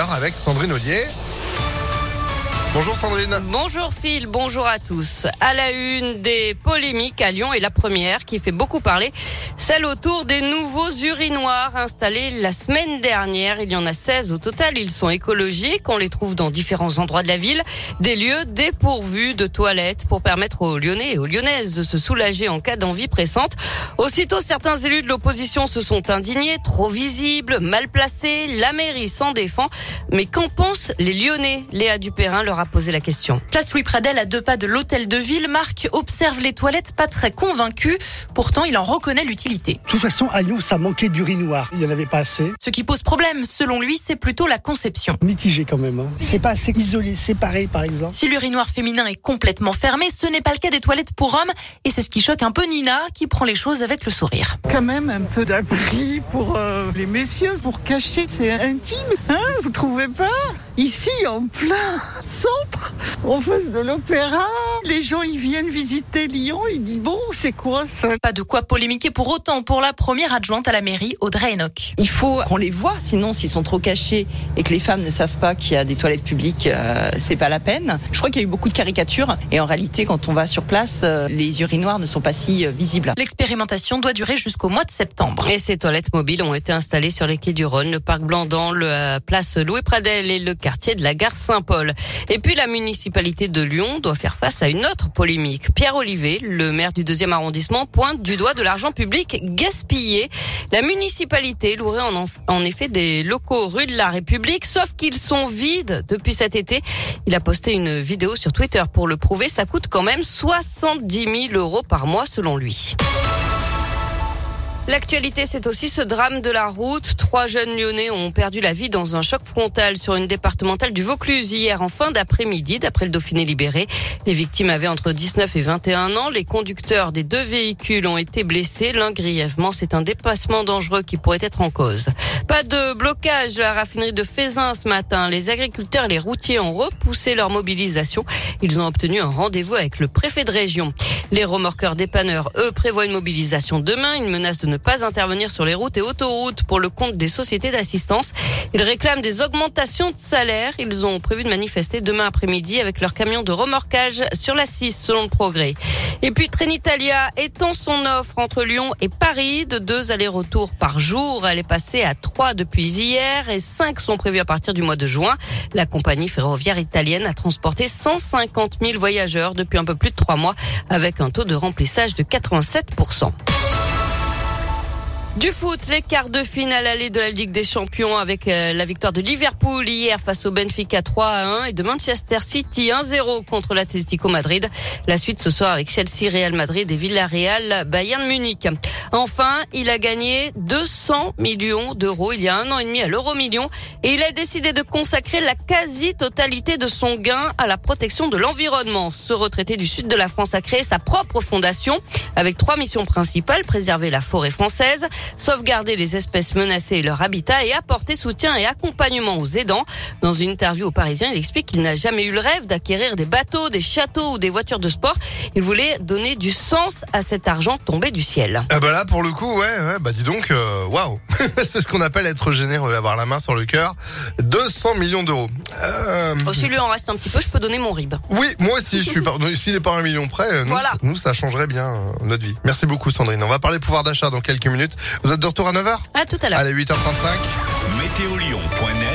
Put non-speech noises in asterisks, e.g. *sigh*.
avec Sandrine Ollier. Bonjour Sandrine. Bonjour Phil, bonjour à tous. À la une des polémiques à Lyon et la première qui fait beaucoup parler, celle autour des nouveaux urinoirs installés la semaine dernière. Il y en a 16 au total. Ils sont écologiques. On les trouve dans différents endroits de la ville. Des lieux dépourvus de toilettes pour permettre aux Lyonnais et aux Lyonnaises de se soulager en cas d'envie pressante. Aussitôt, certains élus de l'opposition se sont indignés. Trop visibles, mal placés. La mairie s'en défend. Mais qu'en pensent les Lyonnais? Léa Dupérin leur a posé la question. Place Louis Pradel, à deux pas de l'hôtel de ville, Marc observe les toilettes pas très convaincu. Pourtant, il en reconnaît l'utilité. De toute façon, à Lyon, ça manquait d'urinoir. Il n'y en avait pas assez. Ce qui pose problème, selon lui, c'est plutôt la conception. Mitigé quand même. Hein. C'est pas assez isolé, séparé par exemple. Si l'urinoir féminin est complètement fermé, ce n'est pas le cas des toilettes pour hommes. Et c'est ce qui choque un peu Nina, qui prend les choses avec le sourire. Quand même un peu d'abri pour euh, les messieurs, pour cacher. C'est intime, hein Vous trouvez pas? Ici, en plein centre, en face de l'opéra, les gens ils viennent visiter Lyon, ils disent bon, c'est quoi ça? Pas de quoi polémiquer pour autant pour la première adjointe à la mairie, Audrey Enoch. Il faut qu'on les voit, sinon s'ils sont trop cachés et que les femmes ne savent pas qu'il y a des toilettes publiques, euh, c'est pas la peine. Je crois qu'il y a eu beaucoup de caricatures et en réalité, quand on va sur place, euh, les urinoirs ne sont pas si euh, visibles. L'expérimentation doit durer jusqu'au mois de septembre. Et ces toilettes mobiles ont été installées sur les quais du Rhône, le parc Blandan, la place Louis Pradel et le quartier de la gare Saint-Paul. Et puis la municipalité de Lyon doit faire face à une autre polémique. Pierre Olivier, le maire du deuxième arrondissement, pointe du doigt de l'argent public gaspillé. La municipalité louerait en, en effet des locaux rue de la République, sauf qu'ils sont vides depuis cet été. Il a posté une vidéo sur Twitter pour le prouver. Ça coûte quand même 70 000 euros par mois selon lui. L'actualité, c'est aussi ce drame de la route. Trois jeunes lyonnais ont perdu la vie dans un choc frontal sur une départementale du Vaucluse hier en fin d'après-midi, d'après le Dauphiné libéré. Les victimes avaient entre 19 et 21 ans. Les conducteurs des deux véhicules ont été blessés. L'un grièvement, c'est un dépassement dangereux qui pourrait être en cause. Pas de blocage de la raffinerie de Fézin ce matin. Les agriculteurs et les routiers ont repoussé leur mobilisation. Ils ont obtenu un rendez-vous avec le préfet de région. Les remorqueurs dépanneurs, eux, prévoient une mobilisation demain. Une menace de ne pas intervenir sur les routes et autoroutes pour le compte des sociétés d'assistance. Ils réclament des augmentations de salaire. Ils ont prévu de manifester demain après-midi avec leur camion de remorquage sur la 6 selon le progrès. Et puis Trenitalia étend son offre entre Lyon et Paris de deux allers-retours par jour. Elle est passée à trois depuis hier et cinq sont prévus à partir du mois de juin. La compagnie ferroviaire italienne a transporté 150 000 voyageurs depuis un peu plus de trois mois avec un taux de remplissage de 87 du foot, les quarts de finale allée de la Ligue des Champions avec euh, la victoire de Liverpool hier face au Benfica 3 à 1 et de Manchester City 1-0 contre l'Atlético Madrid. La suite ce soir avec Chelsea, Real Madrid et Villarreal, Bayern Munich. Enfin, il a gagné 200 millions d'euros il y a un an et demi à l'euro million et il a décidé de consacrer la quasi-totalité de son gain à la protection de l'environnement. Ce retraité du sud de la France a créé sa propre fondation avec trois missions principales, préserver la forêt française, sauvegarder les espèces menacées et leur habitat et apporter soutien et accompagnement aux aidants. Dans une interview au Parisien, il explique qu'il n'a jamais eu le rêve d'acquérir des bateaux, des châteaux ou des voitures de sport. Il voulait donner du sens à cet argent tombé du ciel. Ah bah là pour le coup ouais, ouais bah dis donc euh, waouh *laughs* c'est ce qu'on appelle être généreux avoir la main sur le cœur 200 millions d'euros euh... Oh, si lui en reste un petit peu je peux donner mon rib oui moi aussi je suis pas s'il n'est pas un million près nous, voilà. nous ça changerait bien euh, notre vie merci beaucoup Sandrine on va parler pouvoir d'achat dans quelques minutes vous êtes de retour à 9h À tout à l'heure. Allez, 8h35. Météolion.net